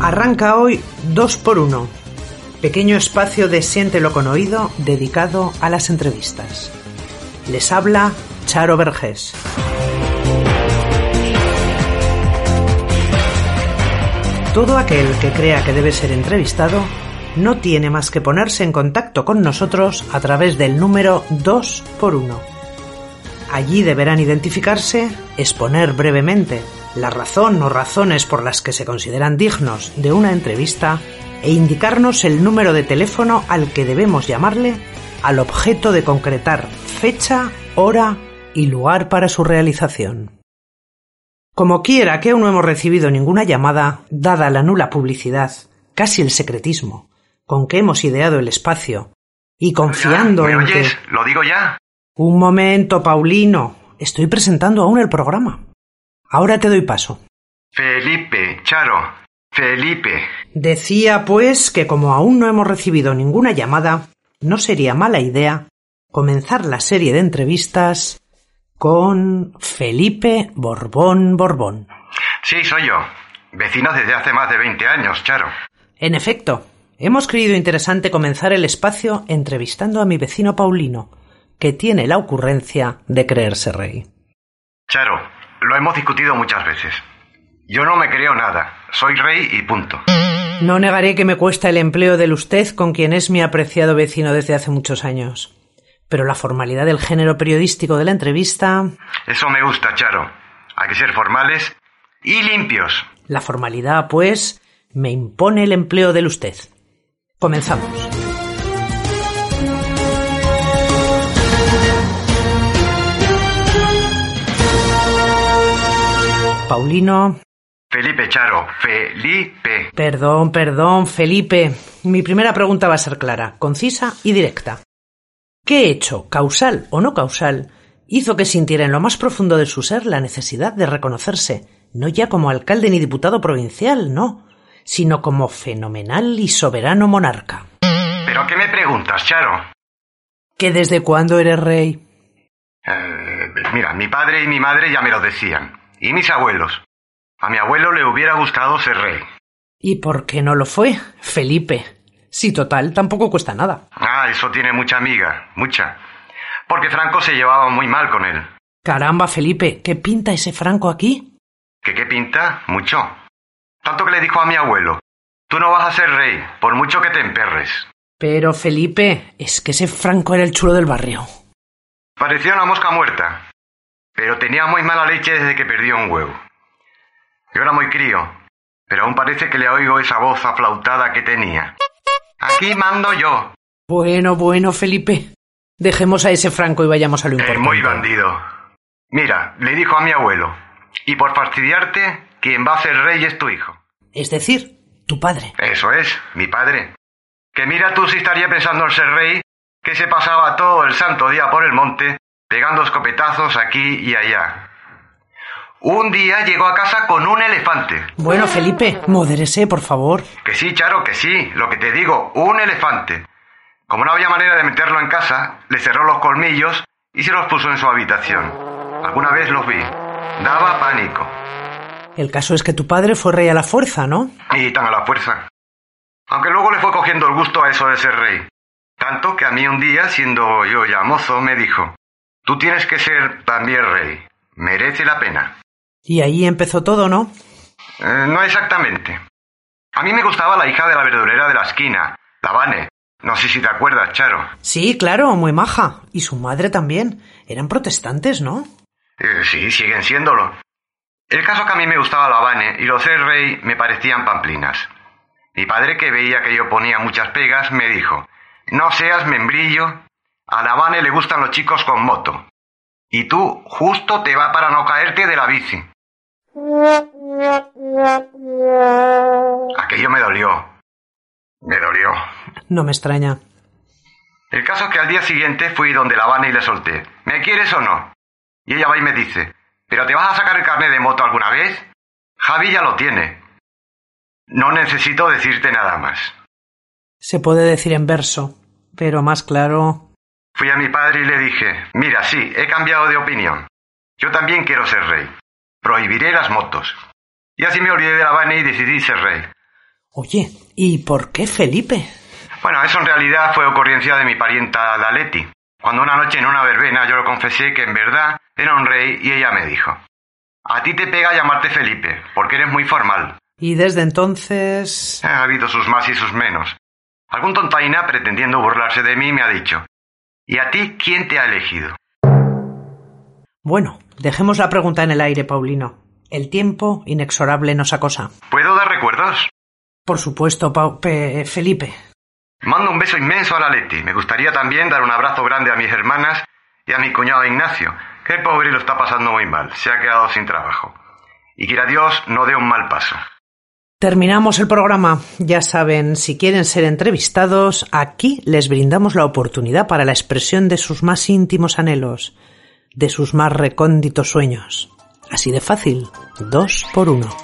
Arranca hoy 2 por 1 pequeño espacio de Siéntelo con oído dedicado a las entrevistas. Les habla Charo Vergés. Todo aquel que crea que debe ser entrevistado no tiene más que ponerse en contacto con nosotros a través del número 2 por 1 Allí deberán identificarse, exponer brevemente la razón o razones por las que se consideran dignos de una entrevista e indicarnos el número de teléfono al que debemos llamarle al objeto de concretar fecha, hora y lugar para su realización. Como quiera que aún no hemos recibido ninguna llamada, dada la nula publicidad, casi el secretismo, con que hemos ideado el espacio, y confiando en que... ¿Lo digo ya? Un momento, Paulino. Estoy presentando aún el programa. Ahora te doy paso. Felipe, Charo, Felipe. Decía, pues, que como aún no hemos recibido ninguna llamada, no sería mala idea comenzar la serie de entrevistas con Felipe Borbón Borbón. Sí, soy yo. Vecino desde hace más de 20 años, Charo. En efecto, hemos creído interesante comenzar el espacio entrevistando a mi vecino Paulino, que tiene la ocurrencia de creerse rey. Charo, lo hemos discutido muchas veces. Yo no me creo nada. Soy rey y punto. No negaré que me cuesta el empleo del usted con quien es mi apreciado vecino desde hace muchos años. Pero la formalidad del género periodístico de la entrevista... Eso me gusta, Charo. Hay que ser formales y limpios. La formalidad, pues, me impone el empleo del usted. Comenzamos. Paulino. Felipe Charo, Felipe. Perdón, perdón, Felipe. Mi primera pregunta va a ser clara, concisa y directa. ¿Qué hecho, causal o no causal, hizo que sintiera en lo más profundo de su ser la necesidad de reconocerse, no ya como alcalde ni diputado provincial, no, sino como fenomenal y soberano monarca? ¿Pero qué me preguntas, Charo? ¿Que desde cuándo eres rey? Eh, mira, mi padre y mi madre ya me lo decían y mis abuelos. A mi abuelo le hubiera gustado ser rey. ¿Y por qué no lo fue, Felipe? Si total, tampoco cuesta nada. Ah, eso tiene mucha amiga, mucha. Porque Franco se llevaba muy mal con él. Caramba, Felipe, ¿qué pinta ese Franco aquí? ¿Qué qué pinta? Mucho. Tanto que le dijo a mi abuelo, tú no vas a ser rey, por mucho que te emperres. Pero, Felipe, es que ese Franco era el chulo del barrio. Parecía una mosca muerta pero tenía muy mala leche desde que perdió un huevo. Yo era muy crío, pero aún parece que le oigo esa voz aflautada que tenía. Aquí mando yo. Bueno, bueno, Felipe. Dejemos a ese Franco y vayamos a lo importante. muy bandido. Mira, le dijo a mi abuelo, y por fastidiarte, quien va a ser rey es tu hijo. Es decir, tu padre. Eso es, mi padre. Que mira tú si estaría pensando en ser rey, que se pasaba todo el santo día por el monte, pegando escopetazos aquí y allá. Un día llegó a casa con un elefante. Bueno, Felipe, modérese, por favor. Que sí, Charo, que sí. Lo que te digo, un elefante. Como no había manera de meterlo en casa, le cerró los colmillos y se los puso en su habitación. Alguna vez los vi. Daba pánico. El caso es que tu padre fue rey a la fuerza, ¿no? Y tan a la fuerza. Aunque luego le fue cogiendo el gusto a eso de ser rey. Tanto que a mí un día, siendo yo ya mozo, me dijo, Tú tienes que ser también rey. Merece la pena. Y ahí empezó todo, ¿no? Eh, no exactamente. A mí me gustaba la hija de la verdurera de la esquina, la Vane. No sé si te acuerdas, Charo. Sí, claro, muy maja. Y su madre también. Eran protestantes, ¿no? Eh, sí, siguen siéndolo. El caso que a mí me gustaba la Vane y los ser rey me parecían pamplinas. Mi padre, que veía que yo ponía muchas pegas, me dijo, no seas membrillo A la Vane le gustan los chicos con moto. Y tú justo te va para no caerte de la bici. Aquello me dolió. Me dolió. No me extraña. El caso es que al día siguiente fui donde la Vane y le solté. ¿Me quieres o no? Y ella va y me dice, ¿pero te vas a sacar el carnet de moto alguna vez? Javi ya lo tiene. No necesito decirte nada más. Se puede decir en verso, pero más claro. Fui a mi padre y le dije, mira, sí, he cambiado de opinión. Yo también quiero ser rey. Prohibiré las motos. Y así me olvidé de la vaina y decidí ser rey. Oye, ¿y por qué Felipe? Bueno, eso en realidad fue ocurrencia de mi parienta Leti. Cuando una noche en una verbena yo le confesé que en verdad era un rey y ella me dijo, a ti te pega llamarte Felipe, porque eres muy formal. Y desde entonces... Ha habido sus más y sus menos. Algún tontaina, pretendiendo burlarse de mí, me ha dicho, ¿y a ti quién te ha elegido? Bueno, dejemos la pregunta en el aire, Paulino. El tiempo inexorable nos acosa. ¿Puedo dar recuerdos? Por supuesto, Felipe. Mando un beso inmenso a la Leti. Me gustaría también dar un abrazo grande a mis hermanas y a mi cuñado Ignacio, que pobre lo está pasando muy mal. Se ha quedado sin trabajo. Y quiera Dios no dé un mal paso. Terminamos el programa. Ya saben, si quieren ser entrevistados, aquí les brindamos la oportunidad para la expresión de sus más íntimos anhelos, de sus más recónditos sueños. Así de fácil, dos por uno.